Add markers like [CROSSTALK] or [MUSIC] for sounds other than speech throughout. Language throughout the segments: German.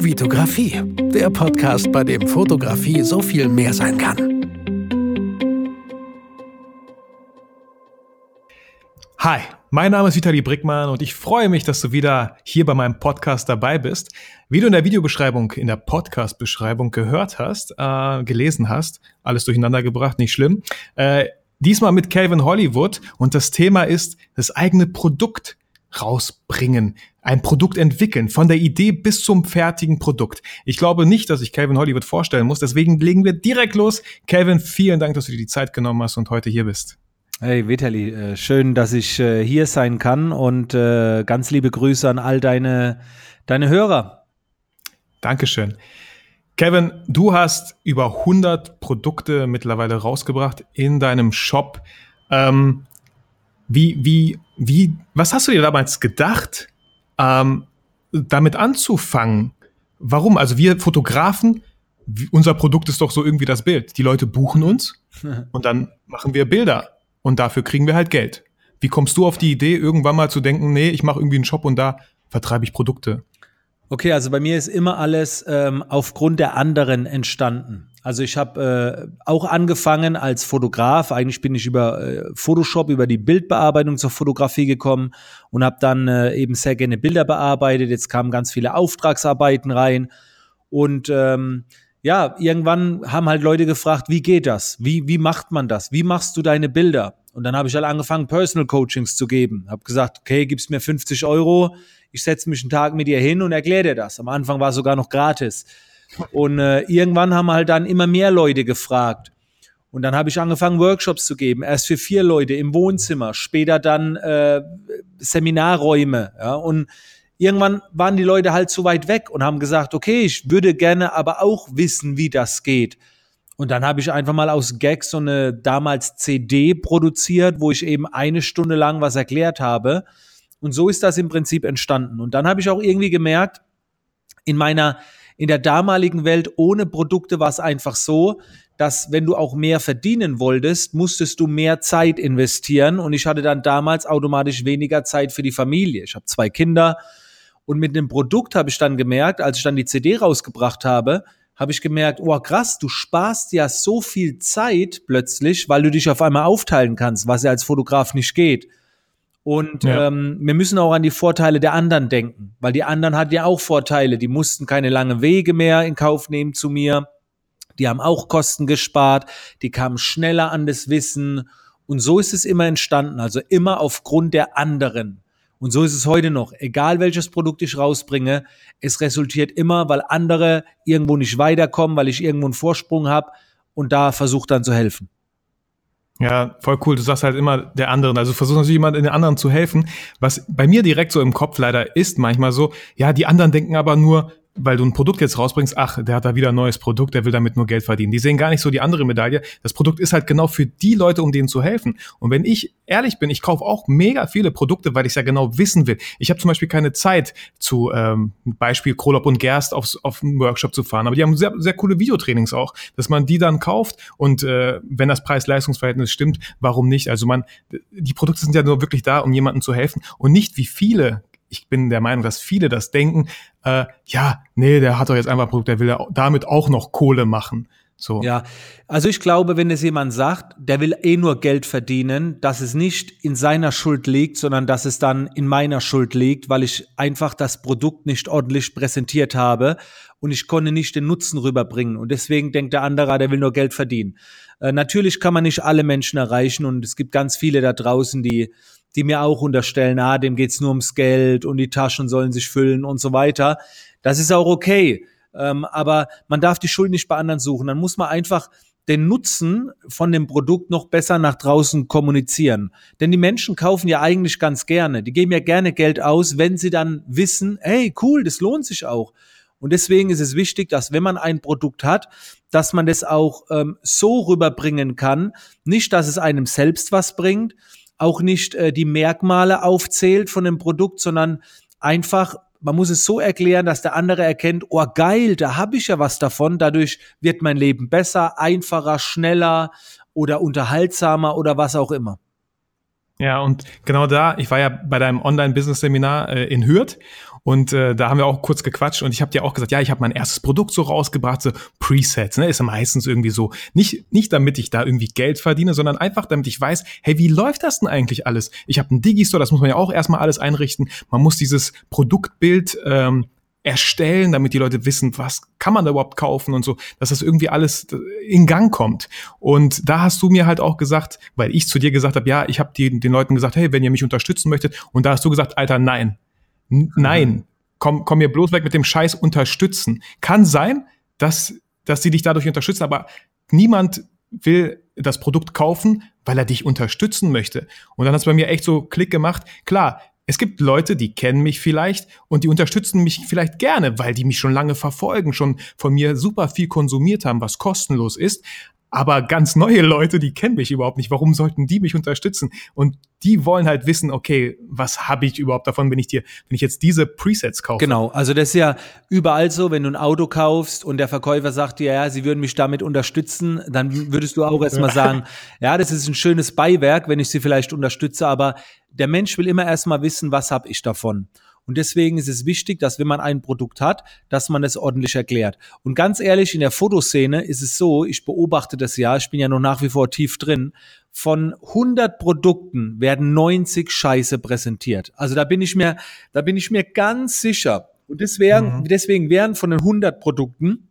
Vitografie, der Podcast, bei dem Fotografie so viel mehr sein kann. Hi, mein Name ist Vitali Brickmann und ich freue mich, dass du wieder hier bei meinem Podcast dabei bist. Wie du in der Videobeschreibung, in der Podcast-Beschreibung gehört hast, äh, gelesen hast, alles durcheinander gebracht, nicht schlimm. Äh, diesmal mit Calvin Hollywood und das Thema ist das eigene Produkt rausbringen, ein Produkt entwickeln, von der Idee bis zum fertigen Produkt. Ich glaube nicht, dass ich Calvin Hollywood vorstellen muss, deswegen legen wir direkt los. Calvin, vielen Dank, dass du dir die Zeit genommen hast und heute hier bist. Hey Vitali, äh, schön, dass ich äh, hier sein kann und äh, ganz liebe Grüße an all deine, deine Hörer. Dankeschön. Kevin, du hast über 100 Produkte mittlerweile rausgebracht in deinem Shop. Ähm, wie, wie, wie, was hast du dir damals gedacht, ähm, damit anzufangen? Warum? Also wir Fotografen, unser Produkt ist doch so irgendwie das Bild. Die Leute buchen uns [LAUGHS] und dann machen wir Bilder und dafür kriegen wir halt Geld. Wie kommst du auf die Idee, irgendwann mal zu denken, nee, ich mache irgendwie einen Shop und da vertreibe ich Produkte? Okay, also bei mir ist immer alles ähm, aufgrund der anderen entstanden. Also ich habe äh, auch angefangen als Fotograf. Eigentlich bin ich über äh, Photoshop, über die Bildbearbeitung zur Fotografie gekommen und habe dann äh, eben sehr gerne Bilder bearbeitet. Jetzt kamen ganz viele Auftragsarbeiten rein und ähm, ja, irgendwann haben halt Leute gefragt, wie geht das? Wie, wie macht man das? Wie machst du deine Bilder? Und dann habe ich halt angefangen, Personal Coachings zu geben. Habe gesagt, okay, gibst mir 50 Euro, ich setze mich einen Tag mit dir hin und erkläre dir das. Am Anfang war es sogar noch gratis. Und äh, irgendwann haben halt dann immer mehr Leute gefragt. Und dann habe ich angefangen, Workshops zu geben. Erst für vier Leute im Wohnzimmer, später dann äh, Seminarräume. Ja, und irgendwann waren die Leute halt zu weit weg und haben gesagt, okay, ich würde gerne aber auch wissen, wie das geht. Und dann habe ich einfach mal aus Gags so eine damals CD produziert, wo ich eben eine Stunde lang was erklärt habe. Und so ist das im Prinzip entstanden. Und dann habe ich auch irgendwie gemerkt, in meiner in der damaligen Welt ohne Produkte war es einfach so, dass wenn du auch mehr verdienen wolltest, musstest du mehr Zeit investieren und ich hatte dann damals automatisch weniger Zeit für die Familie. Ich habe zwei Kinder und mit dem Produkt habe ich dann gemerkt, als ich dann die CD rausgebracht habe, habe ich gemerkt, oh krass, du sparst ja so viel Zeit plötzlich, weil du dich auf einmal aufteilen kannst, was ja als Fotograf nicht geht. Und ja. ähm, wir müssen auch an die Vorteile der anderen denken, weil die anderen hatten ja auch Vorteile. Die mussten keine langen Wege mehr in Kauf nehmen zu mir. Die haben auch Kosten gespart. Die kamen schneller an das Wissen. Und so ist es immer entstanden. Also immer aufgrund der anderen. Und so ist es heute noch. Egal welches Produkt ich rausbringe, es resultiert immer, weil andere irgendwo nicht weiterkommen, weil ich irgendwo einen Vorsprung habe und da versucht dann zu helfen. Ja, voll cool. Du sagst halt immer der anderen. Also versuchst natürlich immer den anderen zu helfen. Was bei mir direkt so im Kopf leider ist manchmal so, ja, die anderen denken aber nur, weil du ein Produkt jetzt rausbringst, ach, der hat da wieder ein neues Produkt, der will damit nur Geld verdienen. Die sehen gar nicht so die andere Medaille. Das Produkt ist halt genau für die Leute, um denen zu helfen. Und wenn ich ehrlich bin, ich kaufe auch mega viele Produkte, weil ich es ja genau wissen will. Ich habe zum Beispiel keine Zeit zu ähm, Beispiel Krolop und Gerst aufs, auf einen Workshop zu fahren. Aber die haben sehr, sehr coole Videotrainings auch, dass man die dann kauft und äh, wenn das Preis-Leistungs-Verhältnis stimmt, warum nicht? Also man, die Produkte sind ja nur wirklich da, um jemandem zu helfen und nicht wie viele ich bin der Meinung, dass viele das denken, äh, ja, nee, der hat doch jetzt einfach ein Produkt, der will damit auch noch Kohle machen. So. Ja, also ich glaube, wenn es jemand sagt, der will eh nur Geld verdienen, dass es nicht in seiner Schuld liegt, sondern dass es dann in meiner Schuld liegt, weil ich einfach das Produkt nicht ordentlich präsentiert habe und ich konnte nicht den Nutzen rüberbringen. Und deswegen denkt der andere, der will nur Geld verdienen. Äh, natürlich kann man nicht alle Menschen erreichen und es gibt ganz viele da draußen, die die mir auch unterstellen, ah, dem geht's nur ums Geld und die Taschen sollen sich füllen und so weiter. Das ist auch okay. Ähm, aber man darf die Schuld nicht bei anderen suchen. Dann muss man einfach den Nutzen von dem Produkt noch besser nach draußen kommunizieren. Denn die Menschen kaufen ja eigentlich ganz gerne. Die geben ja gerne Geld aus, wenn sie dann wissen, hey, cool, das lohnt sich auch. Und deswegen ist es wichtig, dass wenn man ein Produkt hat, dass man das auch ähm, so rüberbringen kann. Nicht, dass es einem selbst was bringt, auch nicht äh, die Merkmale aufzählt von dem Produkt, sondern einfach, man muss es so erklären, dass der andere erkennt, oh geil, da habe ich ja was davon, dadurch wird mein Leben besser, einfacher, schneller oder unterhaltsamer oder was auch immer. Ja, und genau da, ich war ja bei deinem Online-Business-Seminar äh, in Hürth Und äh, da haben wir auch kurz gequatscht und ich habe dir auch gesagt, ja, ich habe mein erstes Produkt so rausgebracht, so Presets, ne? Ist ja meistens irgendwie so. Nicht, nicht damit ich da irgendwie Geld verdiene, sondern einfach damit ich weiß, hey, wie läuft das denn eigentlich alles? Ich habe einen Digistore, das muss man ja auch erstmal alles einrichten. Man muss dieses Produktbild ähm, erstellen, damit die Leute wissen, was kann man da überhaupt kaufen und so, dass das irgendwie alles in Gang kommt. Und da hast du mir halt auch gesagt, weil ich zu dir gesagt habe, ja, ich habe den Leuten gesagt, hey, wenn ihr mich unterstützen möchtet, und da hast du gesagt, Alter, nein, nein, komm, komm mir bloß weg mit dem Scheiß unterstützen. Kann sein, dass, dass sie dich dadurch unterstützen, aber niemand will das Produkt kaufen, weil er dich unterstützen möchte. Und dann hat es bei mir echt so Klick gemacht. Klar, es gibt Leute, die kennen mich vielleicht und die unterstützen mich vielleicht gerne, weil die mich schon lange verfolgen, schon von mir super viel konsumiert haben, was kostenlos ist. Aber ganz neue Leute, die kennen mich überhaupt nicht. Warum sollten die mich unterstützen? Und die wollen halt wissen, okay, was habe ich überhaupt davon, wenn ich dir, wenn ich jetzt diese Presets kaufe? Genau, also das ist ja überall so, wenn du ein Auto kaufst und der Verkäufer sagt dir, ja, sie würden mich damit unterstützen, dann würdest du auch erstmal [LAUGHS] sagen, ja, das ist ein schönes Beiwerk, wenn ich sie vielleicht unterstütze, aber der Mensch will immer erstmal wissen, was habe ich davon. Und deswegen ist es wichtig, dass wenn man ein Produkt hat, dass man es ordentlich erklärt. Und ganz ehrlich, in der Fotoszene ist es so, ich beobachte das ja, ich bin ja noch nach wie vor tief drin, von 100 Produkten werden 90 Scheiße präsentiert. Also da bin ich mir, da bin ich mir ganz sicher. Und deswegen, mhm. deswegen wären von den 100 Produkten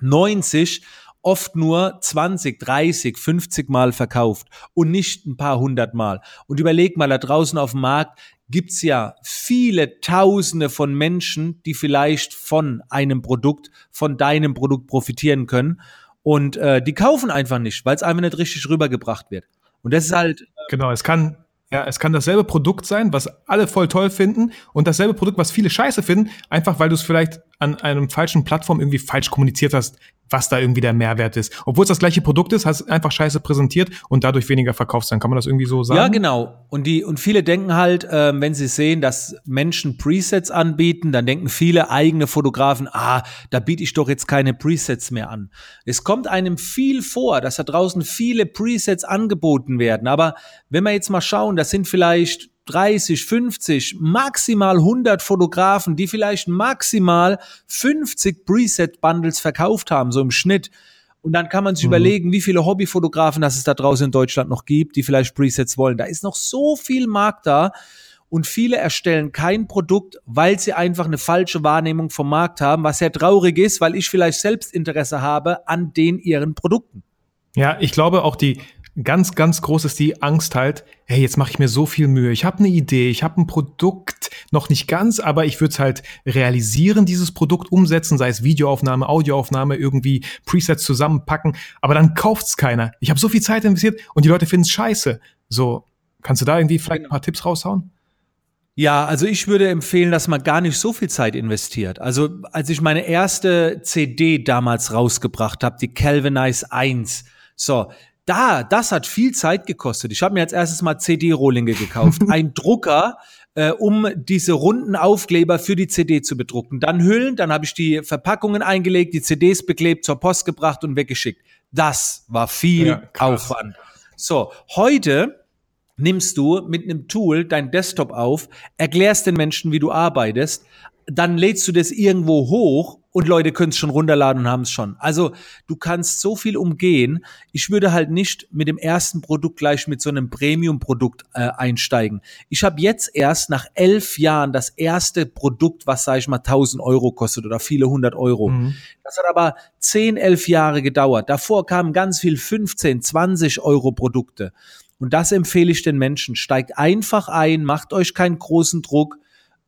90 oft nur 20, 30, 50 Mal verkauft und nicht ein paar hundert Mal. Und überleg mal, da draußen auf dem Markt gibt's ja viele Tausende von Menschen, die vielleicht von einem Produkt, von deinem Produkt profitieren können. Und äh, die kaufen einfach nicht, weil es einfach nicht richtig rübergebracht wird. Und das ist halt. Äh genau, es kann, ja, es kann dasselbe Produkt sein, was alle voll toll finden und dasselbe Produkt, was viele scheiße finden, einfach weil du es vielleicht an einem falschen Plattform irgendwie falsch kommuniziert hast, was da irgendwie der Mehrwert ist. Obwohl es das gleiche Produkt ist, hast einfach scheiße präsentiert und dadurch weniger verkauft sein. Kann man das irgendwie so sagen? Ja, genau. Und die und viele denken halt, äh, wenn sie sehen, dass Menschen Presets anbieten, dann denken viele eigene Fotografen, ah, da biete ich doch jetzt keine Presets mehr an. Es kommt einem viel vor, dass da draußen viele Presets angeboten werden. Aber wenn wir jetzt mal schauen, das sind vielleicht 30, 50, maximal 100 Fotografen, die vielleicht maximal 50 Preset-Bundles verkauft haben, so im Schnitt. Und dann kann man sich mhm. überlegen, wie viele Hobbyfotografen das es da draußen in Deutschland noch gibt, die vielleicht Presets wollen. Da ist noch so viel Markt da. Und viele erstellen kein Produkt, weil sie einfach eine falsche Wahrnehmung vom Markt haben, was sehr traurig ist, weil ich vielleicht selbst Interesse habe an den ihren Produkten. Ja, ich glaube auch die, ganz, ganz groß ist die Angst halt, hey, jetzt mache ich mir so viel Mühe. Ich habe eine Idee, ich habe ein Produkt, noch nicht ganz, aber ich würde es halt realisieren, dieses Produkt umsetzen, sei es Videoaufnahme, Audioaufnahme, irgendwie Presets zusammenpacken, aber dann kauft's keiner. Ich habe so viel Zeit investiert und die Leute finden es scheiße. So, kannst du da irgendwie vielleicht ein paar Tipps raushauen? Ja, also ich würde empfehlen, dass man gar nicht so viel Zeit investiert. Also als ich meine erste CD damals rausgebracht habe, die Calvinize 1, so, da, das hat viel Zeit gekostet. Ich habe mir als erstes mal CD-Rohlinge gekauft. [LAUGHS] Ein Drucker, äh, um diese runden Aufkleber für die CD zu bedrucken. Dann Hüllen, dann habe ich die Verpackungen eingelegt, die CDs beklebt, zur Post gebracht und weggeschickt. Das war viel ja, Aufwand. So, heute nimmst du mit einem Tool dein Desktop auf, erklärst den Menschen, wie du arbeitest, dann lädst du das irgendwo hoch und Leute können es schon runterladen und haben es schon. Also du kannst so viel umgehen. Ich würde halt nicht mit dem ersten Produkt gleich mit so einem Premium-Produkt äh, einsteigen. Ich habe jetzt erst nach elf Jahren das erste Produkt, was sage ich mal 1000 Euro kostet oder viele hundert Euro. Mhm. Das hat aber zehn, elf Jahre gedauert. Davor kamen ganz viel 15, 20 Euro Produkte. Und das empfehle ich den Menschen. Steigt einfach ein, macht euch keinen großen Druck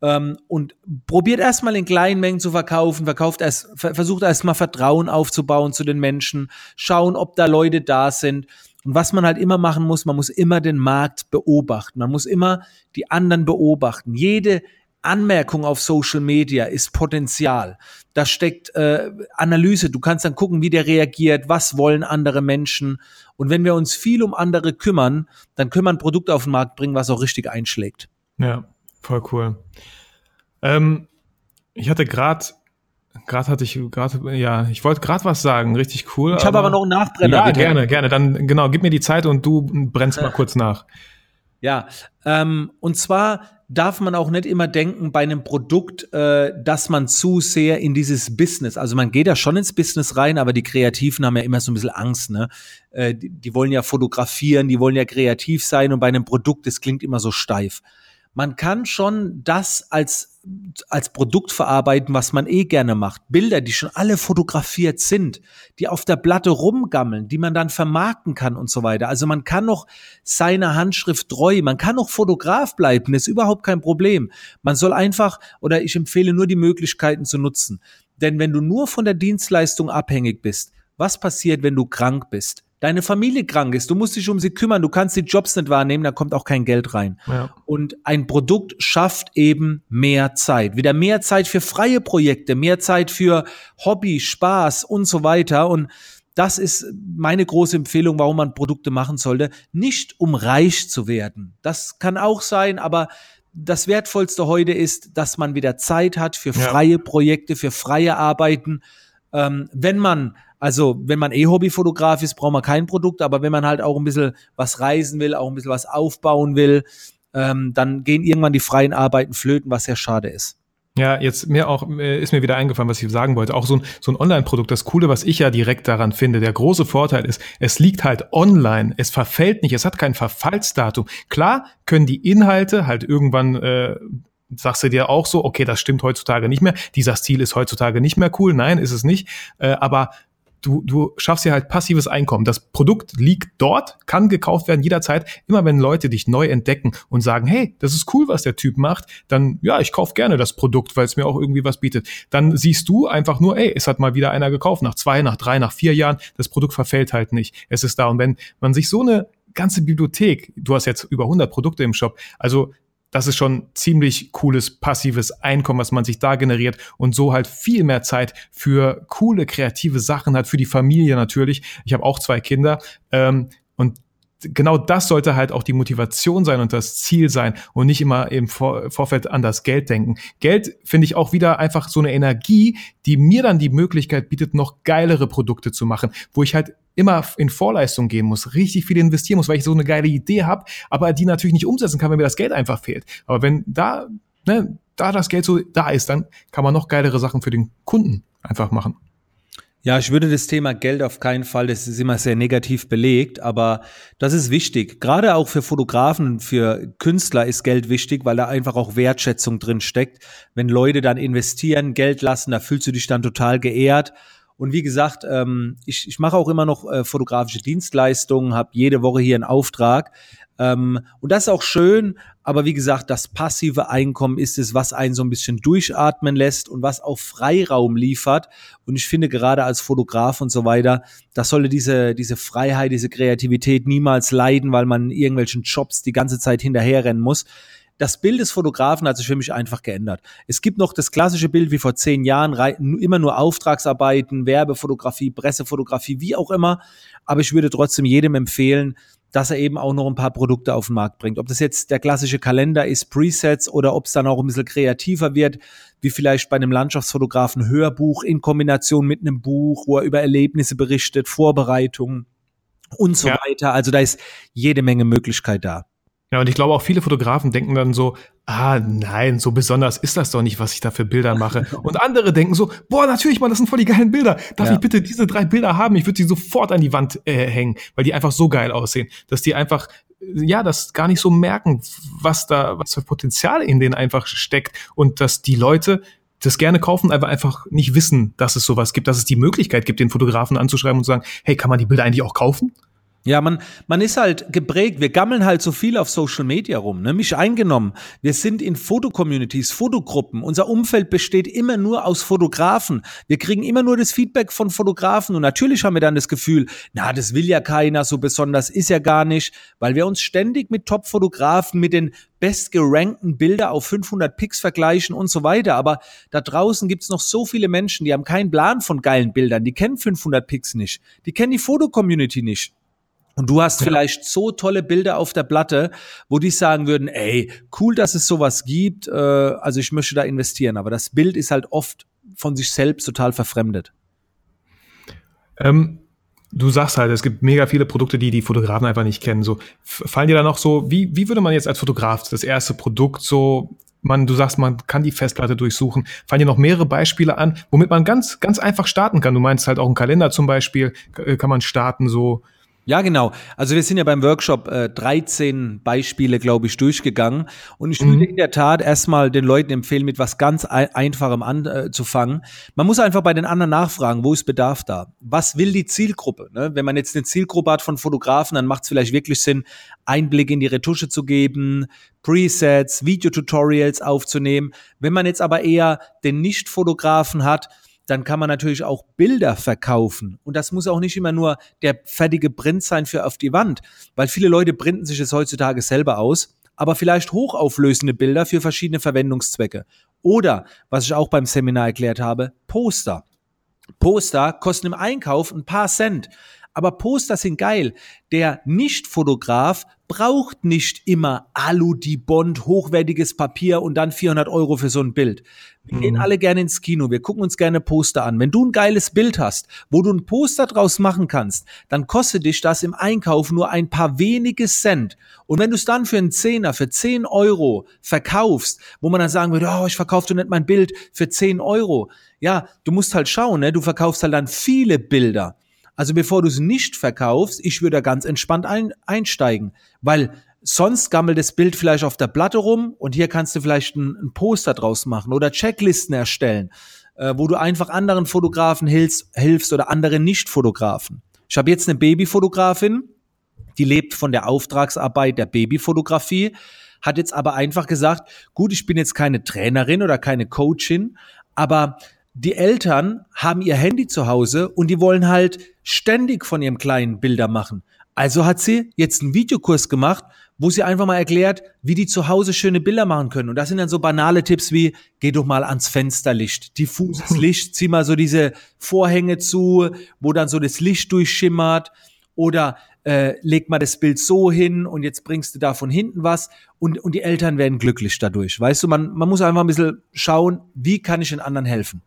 ähm, und probiert erstmal in kleinen Mengen zu verkaufen, verkauft erst, versucht erstmal Vertrauen aufzubauen zu den Menschen, schauen, ob da Leute da sind. Und was man halt immer machen muss, man muss immer den Markt beobachten. Man muss immer die anderen beobachten. Jede Anmerkung auf Social Media ist Potenzial. Da steckt äh, Analyse. Du kannst dann gucken, wie der reagiert, was wollen andere Menschen. Und wenn wir uns viel um andere kümmern, dann können wir ein Produkt auf den Markt bringen, was auch richtig einschlägt. Ja, Voll cool. Ähm, ich hatte gerade Gerade hatte ich gerade, ja, ich wollte gerade was sagen, richtig cool. Ich habe aber noch einen Nachbrenner. Ja, bitte. gerne, gerne. Dann genau, gib mir die Zeit und du brennst mal [LAUGHS] kurz nach. Ja, ähm, und zwar darf man auch nicht immer denken bei einem Produkt, äh, dass man zu sehr in dieses Business, also man geht da schon ins Business rein, aber die Kreativen haben ja immer so ein bisschen Angst, ne? Äh, die, die wollen ja fotografieren, die wollen ja kreativ sein und bei einem Produkt, das klingt immer so steif man kann schon das als, als Produkt verarbeiten, was man eh gerne macht. Bilder, die schon alle fotografiert sind, die auf der Platte rumgammeln, die man dann vermarkten kann und so weiter. Also man kann noch seiner Handschrift treu, man kann noch Fotograf bleiben, ist überhaupt kein Problem. Man soll einfach, oder ich empfehle nur die Möglichkeiten zu nutzen. Denn wenn du nur von der Dienstleistung abhängig bist, was passiert, wenn du krank bist? Deine Familie krank ist, du musst dich um sie kümmern, du kannst die Jobs nicht wahrnehmen, da kommt auch kein Geld rein. Ja. Und ein Produkt schafft eben mehr Zeit. Wieder mehr Zeit für freie Projekte, mehr Zeit für Hobby, Spaß und so weiter. Und das ist meine große Empfehlung, warum man Produkte machen sollte. Nicht um reich zu werden. Das kann auch sein, aber das Wertvollste heute ist, dass man wieder Zeit hat für freie ja. Projekte, für freie Arbeiten. Ähm, wenn man also, wenn man eh Hobbyfotograf ist, braucht man kein Produkt, aber wenn man halt auch ein bisschen was reisen will, auch ein bisschen was aufbauen will, ähm, dann gehen irgendwann die freien Arbeiten flöten, was sehr schade ist. Ja, jetzt mir auch äh, ist mir wieder eingefallen, was ich sagen wollte. Auch so ein, so ein Online-Produkt. Das Coole, was ich ja direkt daran finde, der große Vorteil ist, es liegt halt online. Es verfällt nicht. Es hat kein Verfallsdatum. Klar können die Inhalte halt irgendwann äh, sagst du dir auch so, okay, das stimmt heutzutage nicht mehr. Dieser Stil ist heutzutage nicht mehr cool. Nein, ist es nicht. Äh, aber du, du schaffst ja halt passives Einkommen. Das Produkt liegt dort, kann gekauft werden jederzeit. Immer wenn Leute dich neu entdecken und sagen, hey, das ist cool, was der Typ macht, dann ja, ich kauf gerne das Produkt, weil es mir auch irgendwie was bietet. Dann siehst du einfach nur, ey, es hat mal wieder einer gekauft. Nach zwei, nach drei, nach vier Jahren, das Produkt verfällt halt nicht. Es ist da. Und wenn man sich so eine ganze Bibliothek, du hast jetzt über 100 Produkte im Shop, also das ist schon ziemlich cooles passives Einkommen, was man sich da generiert und so halt viel mehr Zeit für coole kreative Sachen hat, für die Familie natürlich. Ich habe auch zwei Kinder ähm, genau das sollte halt auch die Motivation sein und das Ziel sein und nicht immer im Vor Vorfeld an das Geld denken. Geld finde ich auch wieder einfach so eine Energie, die mir dann die Möglichkeit bietet, noch geilere Produkte zu machen, wo ich halt immer in Vorleistung gehen muss, richtig viel investieren muss, weil ich so eine geile Idee habe, aber die natürlich nicht umsetzen kann, wenn mir das Geld einfach fehlt. Aber wenn da, ne, da das Geld so da ist, dann kann man noch geilere Sachen für den Kunden einfach machen. Ja, ich würde das Thema Geld auf keinen Fall, das ist immer sehr negativ belegt, aber das ist wichtig. Gerade auch für Fotografen, für Künstler ist Geld wichtig, weil da einfach auch Wertschätzung drin steckt. Wenn Leute dann investieren, Geld lassen, da fühlst du dich dann total geehrt. Und wie gesagt, ähm, ich, ich mache auch immer noch äh, fotografische Dienstleistungen, habe jede Woche hier einen Auftrag. Ähm, und das ist auch schön, aber wie gesagt, das passive Einkommen ist es, was einen so ein bisschen durchatmen lässt und was auch Freiraum liefert. Und ich finde gerade als Fotograf und so weiter, das sollte diese, diese Freiheit, diese Kreativität niemals leiden, weil man irgendwelchen Jobs die ganze Zeit hinterherrennen muss das Bild des Fotografen hat sich für mich einfach geändert. Es gibt noch das klassische Bild wie vor zehn Jahren, immer nur Auftragsarbeiten, Werbefotografie, Pressefotografie, wie auch immer. Aber ich würde trotzdem jedem empfehlen, dass er eben auch noch ein paar Produkte auf den Markt bringt. Ob das jetzt der klassische Kalender ist, Presets oder ob es dann auch ein bisschen kreativer wird, wie vielleicht bei einem Landschaftsfotografen Hörbuch in Kombination mit einem Buch, wo er über Erlebnisse berichtet, Vorbereitungen und so ja. weiter. Also da ist jede Menge Möglichkeit da. Ja, und ich glaube auch viele Fotografen denken dann so, ah nein, so besonders ist das doch nicht, was ich da für Bilder mache. [LAUGHS] Und andere denken so, boah, natürlich, man, das sind voll die geilen Bilder. Darf ja. ich bitte diese drei Bilder haben? Ich würde sie sofort an die Wand äh, hängen, weil die einfach so geil aussehen, dass die einfach ja, das gar nicht so merken, was da, was für Potenzial in denen einfach steckt und dass die Leute das gerne kaufen, aber einfach nicht wissen, dass es sowas gibt, dass es die Möglichkeit gibt, den Fotografen anzuschreiben und zu sagen, hey, kann man die Bilder eigentlich auch kaufen? Ja, man, man ist halt geprägt. Wir gammeln halt so viel auf Social Media rum, ne? mich eingenommen. Wir sind in Fotocommunities, Fotogruppen. Unser Umfeld besteht immer nur aus Fotografen. Wir kriegen immer nur das Feedback von Fotografen und natürlich haben wir dann das Gefühl, na, das will ja keiner, so besonders ist ja gar nicht, weil wir uns ständig mit Top-Fotografen, mit den bestgerankten Bilder auf 500 Pix vergleichen und so weiter. Aber da draußen gibt's noch so viele Menschen, die haben keinen Plan von geilen Bildern. Die kennen 500 Pix nicht. Die kennen die Fotocommunity nicht. Und du hast ja. vielleicht so tolle Bilder auf der Platte, wo die sagen würden, ey, cool, dass es sowas gibt, äh, also ich möchte da investieren. Aber das Bild ist halt oft von sich selbst total verfremdet. Ähm, Du sagst halt, es gibt mega viele Produkte, die die Fotografen einfach nicht kennen. So fallen dir da noch so, wie, wie würde man jetzt als Fotograf das erste Produkt so, man, du sagst, man kann die Festplatte durchsuchen. Fallen dir noch mehrere Beispiele an, womit man ganz, ganz einfach starten kann. Du meinst halt auch einen Kalender zum Beispiel, äh, kann man starten so. Ja, genau. Also wir sind ja beim Workshop äh, 13 Beispiele, glaube ich, durchgegangen. Und ich mhm. würde in der Tat erstmal den Leuten empfehlen, mit was ganz ein Einfachem anzufangen. Äh, Man muss einfach bei den anderen nachfragen, wo ist Bedarf da? Was will die Zielgruppe? Ne? Wenn man jetzt eine Zielgruppe hat von Fotografen, dann macht es vielleicht wirklich Sinn, Einblick in die Retusche zu geben, Presets, Videotutorials aufzunehmen. Wenn man jetzt aber eher den Nicht-Fotografen hat, dann kann man natürlich auch Bilder verkaufen. Und das muss auch nicht immer nur der fertige Print sein für auf die Wand, weil viele Leute printen sich es heutzutage selber aus, aber vielleicht hochauflösende Bilder für verschiedene Verwendungszwecke. Oder, was ich auch beim Seminar erklärt habe, Poster. Poster kosten im Einkauf ein paar Cent. Aber Poster sind geil. Der Nicht-Fotograf braucht nicht immer Alu, die Bond, hochwertiges Papier und dann 400 Euro für so ein Bild. Wir mhm. gehen alle gerne ins Kino, wir gucken uns gerne Poster an. Wenn du ein geiles Bild hast, wo du ein Poster draus machen kannst, dann kostet dich das im Einkauf nur ein paar wenige Cent. Und wenn du es dann für einen Zehner, für 10 Euro verkaufst, wo man dann sagen würde, oh, ich verkaufe nicht mein Bild für 10 Euro. Ja, du musst halt schauen, ne? du verkaufst halt dann viele Bilder. Also bevor du es nicht verkaufst, ich würde da ganz entspannt ein, einsteigen, weil sonst gammelt das Bild vielleicht auf der Platte rum und hier kannst du vielleicht ein, ein Poster draus machen oder Checklisten erstellen, äh, wo du einfach anderen Fotografen hilfst, hilfst oder anderen Nicht-Fotografen. Ich habe jetzt eine Babyfotografin, die lebt von der Auftragsarbeit der Babyfotografie, hat jetzt aber einfach gesagt, gut, ich bin jetzt keine Trainerin oder keine Coachin, aber die Eltern haben ihr Handy zu Hause und die wollen halt ständig von ihrem Kleinen Bilder machen. Also hat sie jetzt einen Videokurs gemacht, wo sie einfach mal erklärt, wie die zu Hause schöne Bilder machen können. Und das sind dann so banale Tipps wie, geh doch mal ans Fensterlicht, diffuses [LAUGHS] Licht, zieh mal so diese Vorhänge zu, wo dann so das Licht durchschimmert. Oder äh, leg mal das Bild so hin und jetzt bringst du da von hinten was und, und die Eltern werden glücklich dadurch. Weißt du, man, man muss einfach ein bisschen schauen, wie kann ich den anderen helfen.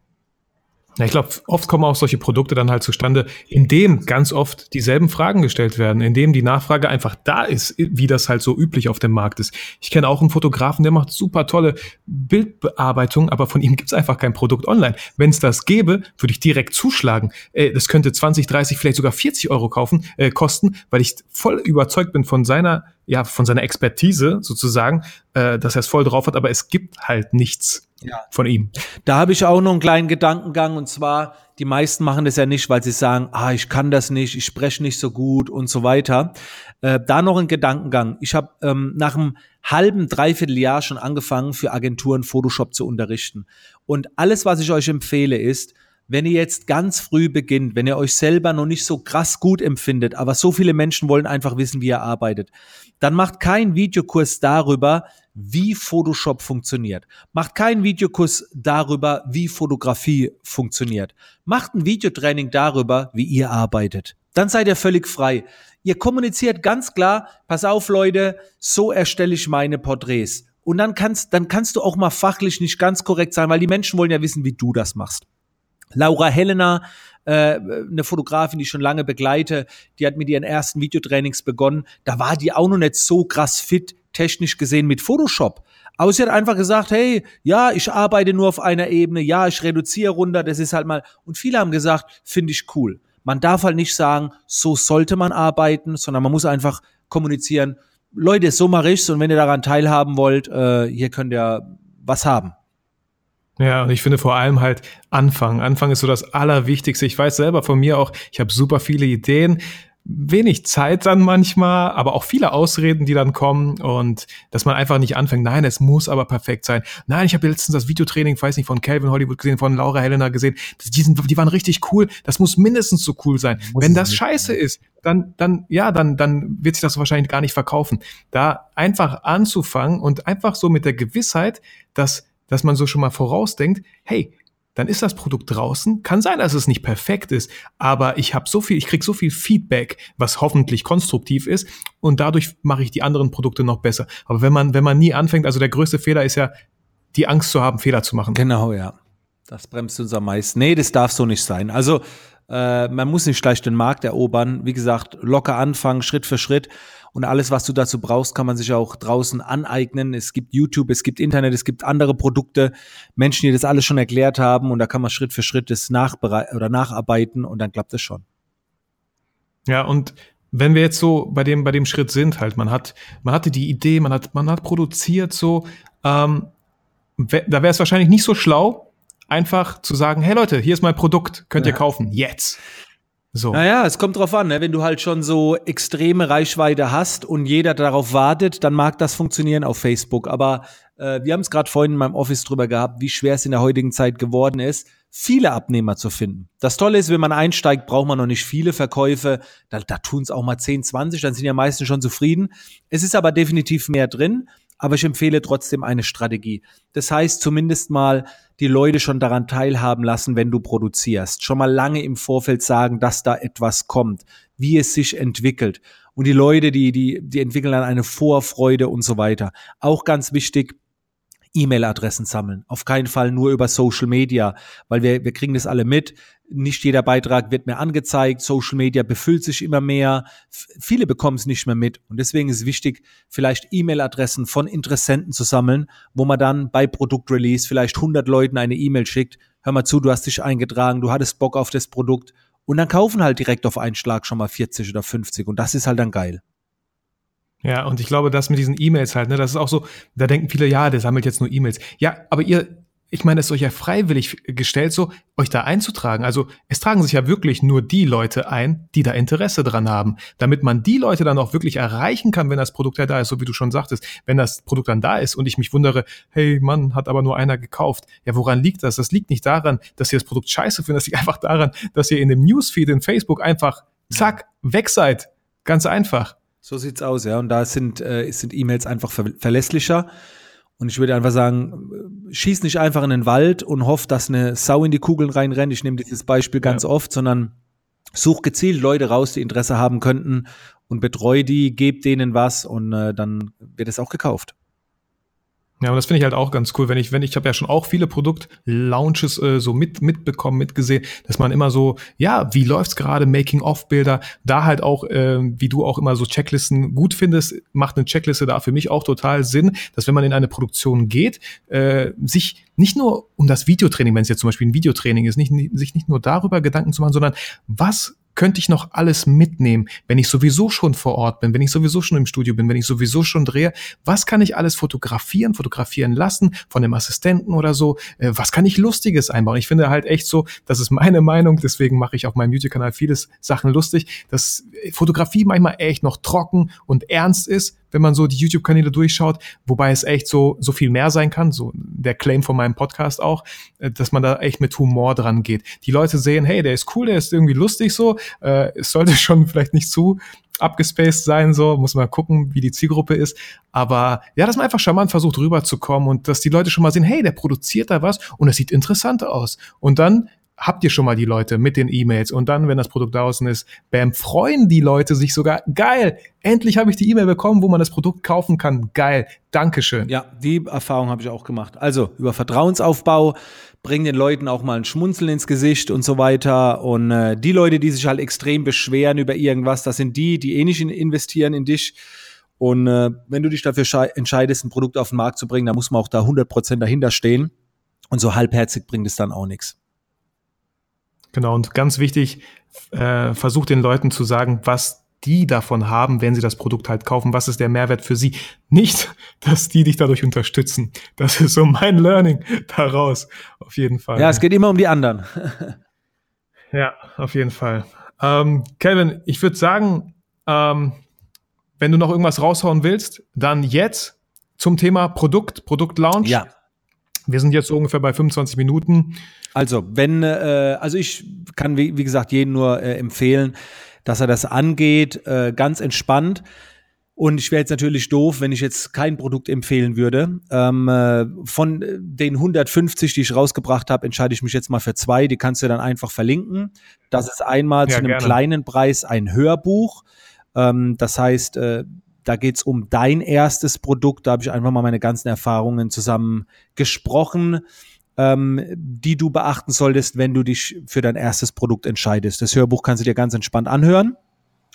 Ja, ich glaube, oft kommen auch solche Produkte dann halt zustande, indem ganz oft dieselben Fragen gestellt werden, indem die Nachfrage einfach da ist, wie das halt so üblich auf dem Markt ist. Ich kenne auch einen Fotografen, der macht super tolle Bildbearbeitung, aber von ihm gibt's einfach kein Produkt online. Wenn es das gäbe, würde ich direkt zuschlagen. Äh, das könnte 20, 30, vielleicht sogar 40 Euro kaufen, äh, kosten, weil ich voll überzeugt bin von seiner ja, von seiner Expertise sozusagen, äh, dass er es voll drauf hat, aber es gibt halt nichts ja. von ihm. Da habe ich auch noch einen kleinen Gedankengang und zwar, die meisten machen das ja nicht, weil sie sagen, ah, ich kann das nicht, ich spreche nicht so gut und so weiter. Äh, da noch ein Gedankengang. Ich habe ähm, nach einem halben, dreiviertel Jahr schon angefangen, für Agenturen Photoshop zu unterrichten. Und alles, was ich euch empfehle, ist, wenn ihr jetzt ganz früh beginnt, wenn ihr euch selber noch nicht so krass gut empfindet, aber so viele Menschen wollen einfach wissen, wie ihr arbeitet, dann macht keinen Videokurs darüber, wie Photoshop funktioniert. Macht keinen Videokurs darüber, wie Fotografie funktioniert. Macht ein Videotraining darüber, wie ihr arbeitet. Dann seid ihr völlig frei. Ihr kommuniziert ganz klar, pass auf Leute, so erstelle ich meine Porträts. Und dann kannst, dann kannst du auch mal fachlich nicht ganz korrekt sein, weil die Menschen wollen ja wissen, wie du das machst. Laura Helena, äh, eine Fotografin, die ich schon lange begleite, die hat mit ihren ersten Videotrainings begonnen. Da war die auch noch nicht so krass fit, technisch gesehen, mit Photoshop. Aber sie hat einfach gesagt, hey, ja, ich arbeite nur auf einer Ebene, ja, ich reduziere runter, das ist halt mal. Und viele haben gesagt, finde ich cool. Man darf halt nicht sagen, so sollte man arbeiten, sondern man muss einfach kommunizieren. Leute, so mache ich's und wenn ihr daran teilhaben wollt, äh, hier könnt ihr was haben. Ja, und ich finde vor allem halt Anfang. Anfang ist so das Allerwichtigste. Ich weiß selber von mir auch, ich habe super viele Ideen, wenig Zeit dann manchmal, aber auch viele Ausreden, die dann kommen und dass man einfach nicht anfängt. Nein, es muss aber perfekt sein. Nein, ich habe letztens das Videotraining, weiß nicht, von Calvin Hollywood gesehen, von Laura Helena gesehen. Die, sind, die waren richtig cool. Das muss mindestens so cool sein. Muss Wenn das scheiße ist, dann, dann, ja, dann, dann wird sich das wahrscheinlich gar nicht verkaufen. Da einfach anzufangen und einfach so mit der Gewissheit, dass dass man so schon mal vorausdenkt, hey, dann ist das Produkt draußen. Kann sein, dass es nicht perfekt ist, aber ich habe so viel, ich krieg so viel Feedback, was hoffentlich konstruktiv ist und dadurch mache ich die anderen Produkte noch besser. Aber wenn man wenn man nie anfängt, also der größte Fehler ist ja die Angst zu haben, Fehler zu machen. Genau, ja. Das bremst uns am meisten. Nee, das darf so nicht sein. Also äh, man muss nicht gleich den Markt erobern. Wie gesagt, locker anfangen, Schritt für Schritt. Und alles, was du dazu brauchst, kann man sich auch draußen aneignen. Es gibt YouTube, es gibt Internet, es gibt andere Produkte, Menschen, die das alles schon erklärt haben. Und da kann man Schritt für Schritt das oder nacharbeiten und dann klappt es schon. Ja, und wenn wir jetzt so bei dem, bei dem Schritt sind, halt, man hat, man hatte die Idee, man hat, man hat produziert so, ähm, da wäre es wahrscheinlich nicht so schlau, einfach zu sagen, hey Leute, hier ist mein Produkt, könnt ihr kaufen, jetzt. So. Naja, es kommt drauf an, ne? wenn du halt schon so extreme Reichweite hast und jeder darauf wartet, dann mag das funktionieren auf Facebook. Aber äh, wir haben es gerade vorhin in meinem Office drüber gehabt, wie schwer es in der heutigen Zeit geworden ist, viele Abnehmer zu finden. Das Tolle ist, wenn man einsteigt, braucht man noch nicht viele Verkäufe. Da, da tun es auch mal 10, 20, dann sind ja meisten schon zufrieden. Es ist aber definitiv mehr drin aber ich empfehle trotzdem eine Strategie. Das heißt, zumindest mal die Leute schon daran teilhaben lassen, wenn du produzierst. Schon mal lange im Vorfeld sagen, dass da etwas kommt, wie es sich entwickelt. Und die Leute, die, die, die entwickeln dann eine Vorfreude und so weiter. Auch ganz wichtig, E-Mail-Adressen sammeln. Auf keinen Fall nur über Social Media, weil wir, wir kriegen das alle mit. Nicht jeder Beitrag wird mehr angezeigt. Social Media befüllt sich immer mehr. F viele bekommen es nicht mehr mit. Und deswegen ist es wichtig, vielleicht E-Mail-Adressen von Interessenten zu sammeln, wo man dann bei Produktrelease vielleicht 100 Leuten eine E-Mail schickt. Hör mal zu, du hast dich eingetragen, du hattest Bock auf das Produkt. Und dann kaufen halt direkt auf einen Schlag schon mal 40 oder 50. Und das ist halt dann geil. Ja, und ich glaube, das mit diesen E-Mails halt, ne, das ist auch so, da denken viele, ja, der sammelt jetzt nur E-Mails. Ja, aber ihr, ich meine, es ist euch ja freiwillig gestellt, so euch da einzutragen. Also es tragen sich ja wirklich nur die Leute ein, die da Interesse dran haben, damit man die Leute dann auch wirklich erreichen kann, wenn das Produkt ja da ist, so wie du schon sagtest. Wenn das Produkt dann da ist und ich mich wundere, hey Mann, hat aber nur einer gekauft. Ja, woran liegt das? Das liegt nicht daran, dass ihr das Produkt scheiße findet, das liegt einfach daran, dass ihr in dem Newsfeed in Facebook einfach zack, weg seid. Ganz einfach. So sieht's aus, ja. Und da sind, äh, sind E-Mails einfach ver verlässlicher. Und ich würde einfach sagen, schieß nicht einfach in den Wald und hoff, dass eine Sau in die Kugeln reinrennt. Ich nehme dieses Beispiel ganz ja. oft, sondern such gezielt Leute raus, die Interesse haben könnten und betreu die, geb denen was und äh, dann wird es auch gekauft. Ja, und das finde ich halt auch ganz cool, wenn ich, wenn ich habe ja schon auch viele Produkt-Launches äh, so mit mitbekommen, mitgesehen, dass man immer so, ja, wie läuft's gerade, Making-of-Bilder, da halt auch, äh, wie du auch immer so Checklisten gut findest, macht eine Checkliste da für mich auch total Sinn, dass wenn man in eine Produktion geht, äh, sich nicht nur um das Videotraining, wenn es jetzt zum Beispiel ein Videotraining ist, nicht, sich nicht nur darüber Gedanken zu machen, sondern was könnte ich noch alles mitnehmen, wenn ich sowieso schon vor Ort bin, wenn ich sowieso schon im Studio bin, wenn ich sowieso schon drehe? Was kann ich alles fotografieren, fotografieren lassen von dem Assistenten oder so? Äh, was kann ich Lustiges einbauen? Ich finde halt echt so, das ist meine [LAUGHS] Meinung, deswegen mache ich auf meinem YouTube-Kanal vieles Sachen lustig, dass Fotografie manchmal echt noch trocken und ernst ist, wenn man so die YouTube-Kanäle durchschaut, wobei es echt so, so viel mehr sein kann, so der Claim von meinem Podcast auch, äh, dass man da echt mit Humor dran geht. Die Leute sehen, hey, der ist cool, der ist irgendwie lustig so, äh, es sollte [LAUGHS] schon vielleicht nicht zu abgespaced sein, so, muss man gucken, wie die Zielgruppe ist. Aber ja, dass man einfach charmant versucht rüberzukommen und dass die Leute schon mal sehen, hey, der produziert da was und es sieht interessant aus. Und dann habt ihr schon mal die Leute mit den E-Mails und dann, wenn das Produkt draußen ist, bam, freuen die Leute sich sogar, geil, endlich habe ich die E-Mail bekommen, wo man das Produkt kaufen kann, geil, Dankeschön. Ja, die Erfahrung habe ich auch gemacht. Also über Vertrauensaufbau, bring den Leuten auch mal ein Schmunzeln ins Gesicht und so weiter und äh, die Leute, die sich halt extrem beschweren über irgendwas, das sind die, die eh nicht investieren in dich. Und äh, wenn du dich dafür entscheidest, ein Produkt auf den Markt zu bringen, dann muss man auch da 100% dahinter stehen. Und so halbherzig bringt es dann auch nichts. Genau, und ganz wichtig, äh, versucht den Leuten zu sagen, was die davon haben, wenn sie das Produkt halt kaufen. Was ist der Mehrwert für sie? Nicht, [LAUGHS] dass die dich dadurch unterstützen. Das ist so mein Learning daraus. Auf jeden Fall. Ja, es geht immer um die anderen. [LAUGHS] ja, auf jeden Fall. Ähm, Kevin, ich würde sagen, ähm, wenn du noch irgendwas raushauen willst, dann jetzt zum Thema Produkt, Produktlaunch. Ja. Wir sind jetzt so ungefähr bei 25 Minuten. Also, wenn, äh, also ich kann, wie, wie gesagt, jeden nur äh, empfehlen, dass er das angeht, äh, ganz entspannt. Und ich wäre jetzt natürlich doof, wenn ich jetzt kein Produkt empfehlen würde. Ähm, äh, von den 150, die ich rausgebracht habe, entscheide ich mich jetzt mal für zwei. Die kannst du dann einfach verlinken. Das ist einmal ja, zu einem gerne. kleinen Preis ein Hörbuch. Ähm, das heißt, äh, da geht's um dein erstes Produkt. Da habe ich einfach mal meine ganzen Erfahrungen zusammen gesprochen ähm, die du beachten solltest, wenn du dich für dein erstes Produkt entscheidest. Das Hörbuch kannst du dir ganz entspannt anhören.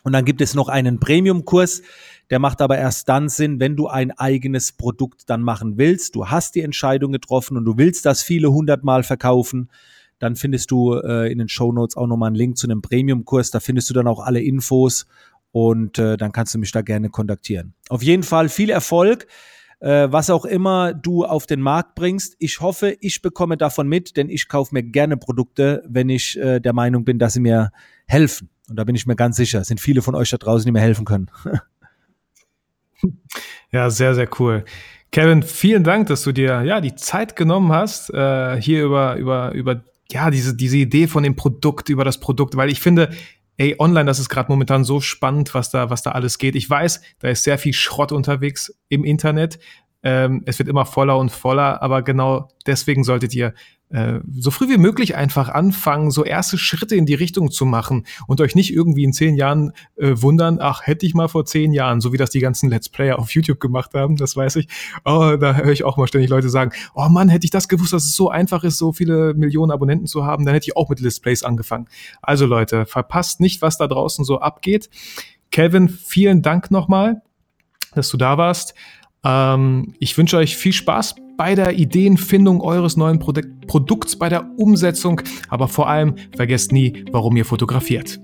Und dann gibt es noch einen Premium-Kurs, der macht aber erst dann Sinn, wenn du ein eigenes Produkt dann machen willst. Du hast die Entscheidung getroffen und du willst das viele hundertmal verkaufen. Dann findest du äh, in den Show Notes auch nochmal einen Link zu einem Premium-Kurs. Da findest du dann auch alle Infos und äh, dann kannst du mich da gerne kontaktieren. Auf jeden Fall viel Erfolg äh, was auch immer du auf den Markt bringst. Ich hoffe, ich bekomme davon mit, denn ich kaufe mir gerne Produkte, wenn ich äh, der Meinung bin, dass sie mir helfen. Und da bin ich mir ganz sicher, es sind viele von euch da draußen, die mir helfen können. [LAUGHS] ja, sehr, sehr cool. Kevin, vielen Dank, dass du dir ja die Zeit genommen hast, äh, hier über, über, über ja, diese, diese Idee von dem Produkt, über das Produkt, weil ich finde, ey, online, das ist gerade momentan so spannend, was da, was da alles geht. Ich weiß, da ist sehr viel Schrott unterwegs im Internet. Ähm, es wird immer voller und voller, aber genau deswegen solltet ihr äh, so früh wie möglich einfach anfangen, so erste Schritte in die Richtung zu machen und euch nicht irgendwie in zehn Jahren äh, wundern, ach, hätte ich mal vor zehn Jahren, so wie das die ganzen Let's Player auf YouTube gemacht haben, das weiß ich. Oh, da höre ich auch mal ständig Leute sagen, oh Mann, hätte ich das gewusst, dass es so einfach ist, so viele Millionen Abonnenten zu haben, dann hätte ich auch mit Let's Plays angefangen. Also Leute, verpasst nicht, was da draußen so abgeht. Kevin, vielen Dank nochmal, dass du da warst. Ähm, ich wünsche euch viel Spaß bei der Ideenfindung eures neuen Produk Produkts, bei der Umsetzung, aber vor allem vergesst nie, warum ihr fotografiert.